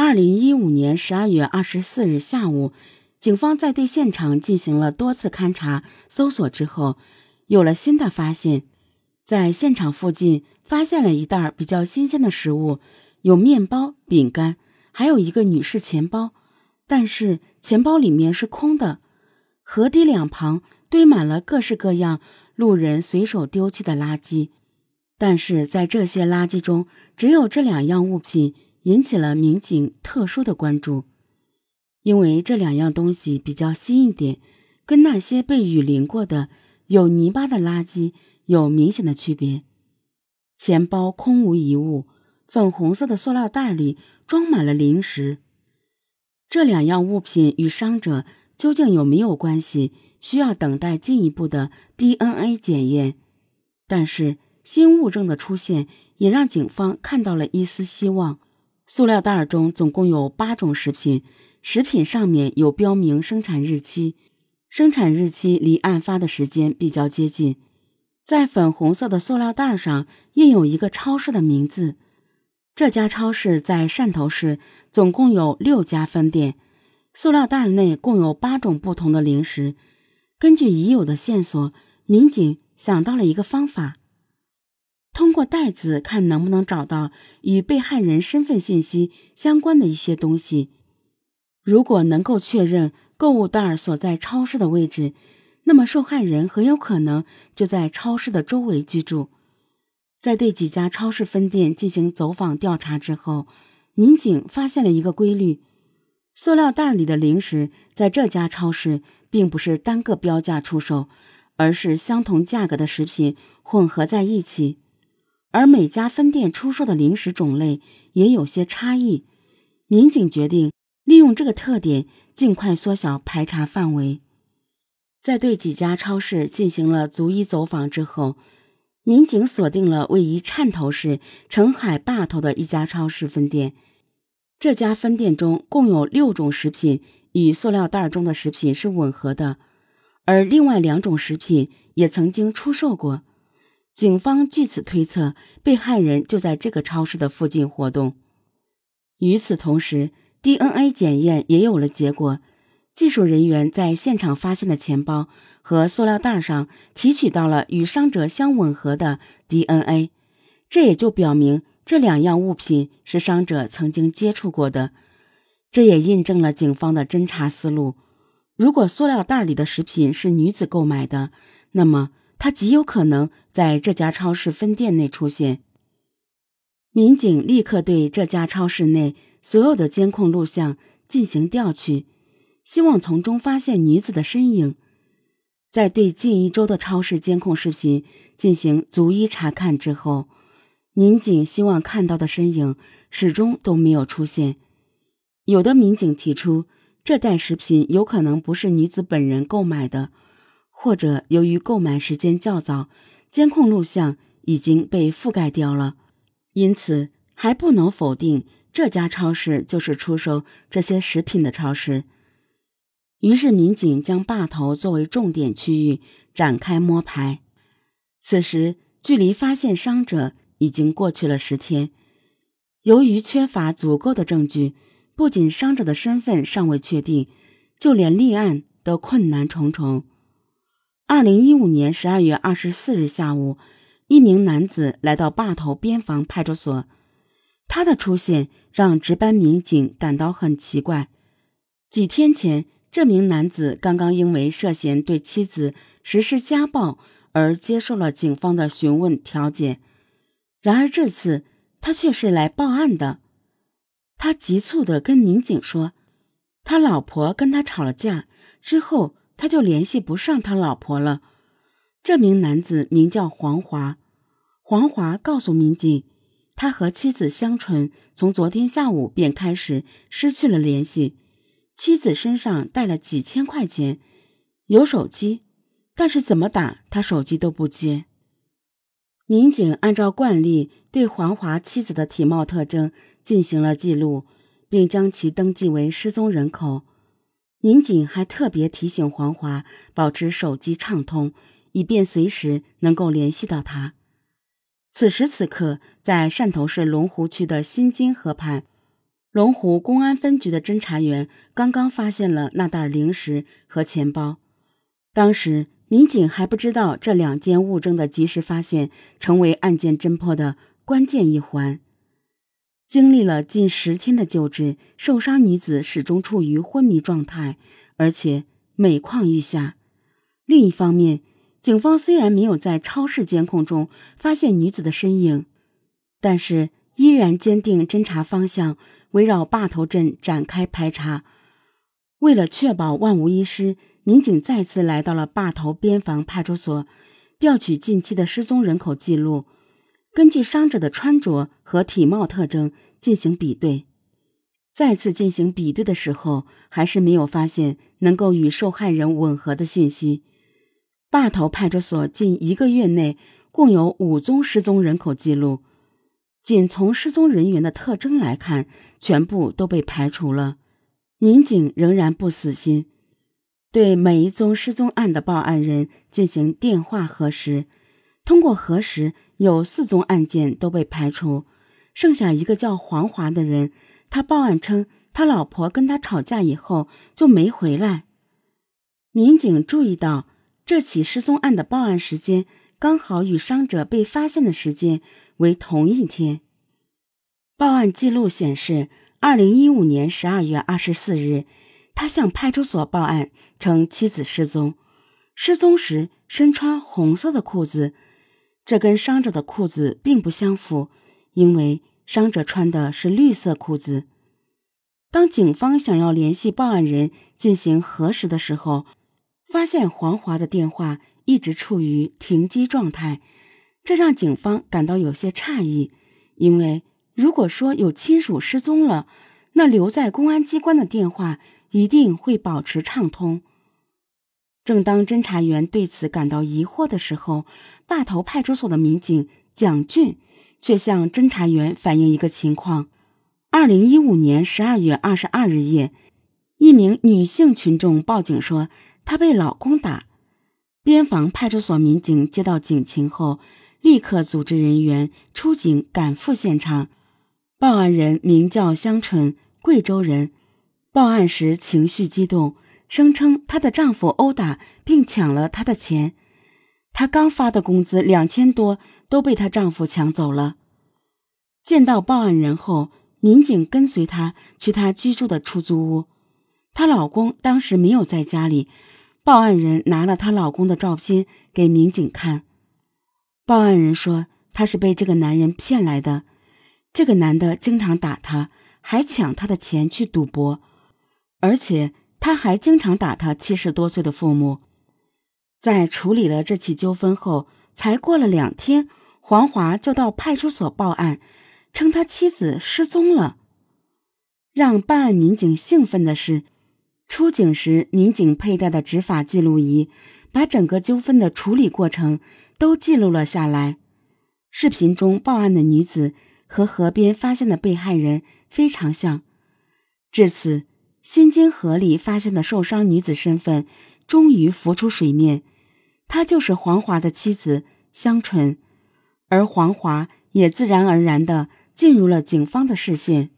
二零一五年十二月二十四日下午，警方在对现场进行了多次勘查搜索之后，有了新的发现。在现场附近发现了一袋比较新鲜的食物，有面包、饼干，还有一个女士钱包，但是钱包里面是空的。河堤两旁堆满了各式各样路人随手丢弃的垃圾，但是在这些垃圾中，只有这两样物品。引起了民警特殊的关注，因为这两样东西比较新一点，跟那些被雨淋过的有泥巴的垃圾有明显的区别。钱包空无一物，粉红色的塑料袋里装满了零食。这两样物品与伤者究竟有没有关系，需要等待进一步的 DNA 检验。但是新物证的出现也让警方看到了一丝希望。塑料袋中总共有八种食品，食品上面有标明生产日期，生产日期离案发的时间比较接近。在粉红色的塑料袋上印有一个超市的名字，这家超市在汕头市，总共有六家分店。塑料袋内共有八种不同的零食。根据已有的线索，民警想到了一个方法。通过袋子看能不能找到与被害人身份信息相关的一些东西。如果能够确认购物袋所在超市的位置，那么受害人很有可能就在超市的周围居住。在对几家超市分店进行走访调查之后，民警发现了一个规律：塑料袋里的零食在这家超市并不是单个标价出售，而是相同价格的食品混合在一起。而每家分店出售的零食种类也有些差异，民警决定利用这个特点，尽快缩小排查范围。在对几家超市进行了逐一走访之后，民警锁定了位于汕头市澄海坝头的一家超市分店。这家分店中共有六种食品与塑料袋中的食品是吻合的，而另外两种食品也曾经出售过。警方据此推测，被害人就在这个超市的附近活动。与此同时，DNA 检验也有了结果，技术人员在现场发现的钱包和塑料袋上提取到了与伤者相吻合的 DNA，这也就表明这两样物品是伤者曾经接触过的。这也印证了警方的侦查思路：如果塑料袋里的食品是女子购买的，那么。他极有可能在这家超市分店内出现。民警立刻对这家超市内所有的监控录像进行调取，希望从中发现女子的身影。在对近一周的超市监控视频进行逐一查看之后，民警希望看到的身影始终都没有出现。有的民警提出，这袋食品有可能不是女子本人购买的。或者由于购买时间较早，监控录像已经被覆盖掉了，因此还不能否定这家超市就是出售这些食品的超市。于是，民警将坝头作为重点区域展开摸排。此时，距离发现伤者已经过去了十天。由于缺乏足够的证据，不仅伤者的身份尚未确定，就连立案都困难重重。二零一五年十二月二十四日下午，一名男子来到坝头边防派出所。他的出现让值班民警感到很奇怪。几天前，这名男子刚刚因为涉嫌对妻子实施家暴而接受了警方的询问调解，然而这次他却是来报案的。他急促地跟民警说：“他老婆跟他吵了架之后。”他就联系不上他老婆了。这名男子名叫黄华。黄华告诉民警，他和妻子香纯从昨天下午便开始失去了联系。妻子身上带了几千块钱，有手机，但是怎么打他手机都不接。民警按照惯例对黄华妻子的体貌特征进行了记录，并将其登记为失踪人口。民警还特别提醒黄华保持手机畅通，以便随时能够联系到他。此时此刻，在汕头市龙湖区的新津河畔，龙湖公安分局的侦查员刚刚发现了那袋零食和钱包，当时民警还不知道这两件物证的及时发现成为案件侦破的关键一环。经历了近十天的救治，受伤女子始终处于昏迷状态，而且每况愈下。另一方面，警方虽然没有在超市监控中发现女子的身影，但是依然坚定侦查方向。围绕坝头镇展开排查，为了确保万无一失，民警再次来到了坝头边防派出所，调取近期的失踪人口记录，根据伤者的穿着和体貌特征进行比对。再次进行比对的时候，还是没有发现能够与受害人吻合的信息。坝头派出所近一个月内共有五宗失踪人口记录。仅从失踪人员的特征来看，全部都被排除了。民警仍然不死心，对每一宗失踪案的报案人进行电话核实。通过核实，有四宗案件都被排除，剩下一个叫黄华的人，他报案称他老婆跟他吵架以后就没回来。民警注意到，这起失踪案的报案时间刚好与伤者被发现的时间。为同一天，报案记录显示，二零一五年十二月二十四日，他向派出所报案称妻子失踪，失踪时身穿红色的裤子，这跟伤者的裤子并不相符，因为伤者穿的是绿色裤子。当警方想要联系报案人进行核实的时候，发现黄华的电话一直处于停机状态。这让警方感到有些诧异，因为如果说有亲属失踪了，那留在公安机关的电话一定会保持畅通。正当侦查员对此感到疑惑的时候，坝头派出所的民警蒋俊却向侦查员反映一个情况：二零一五年十二月二十二日夜，一名女性群众报警说她被老公打。边防派出所民警接到警情后。立刻组织人员出警赶赴现场。报案人名叫香纯，贵州人。报案时情绪激动，声称她的丈夫殴打并抢了她的钱。她刚发的工资两千多都被她丈夫抢走了。见到报案人后，民警跟随她去她居住的出租屋。她老公当时没有在家里。报案人拿了她老公的照片给民警看。报案人说，她是被这个男人骗来的。这个男的经常打她，还抢她的钱去赌博，而且他还经常打他七十多岁的父母。在处理了这起纠纷后，才过了两天，黄华就到派出所报案，称他妻子失踪了。让办案民警兴奋的是，出警时民警佩戴的执法记录仪，把整个纠纷的处理过程。都记录了下来。视频中报案的女子和河边发现的被害人非常像。至此，新津河里发现的受伤女子身份终于浮出水面，她就是黄华的妻子香纯，而黄华也自然而然的进入了警方的视线。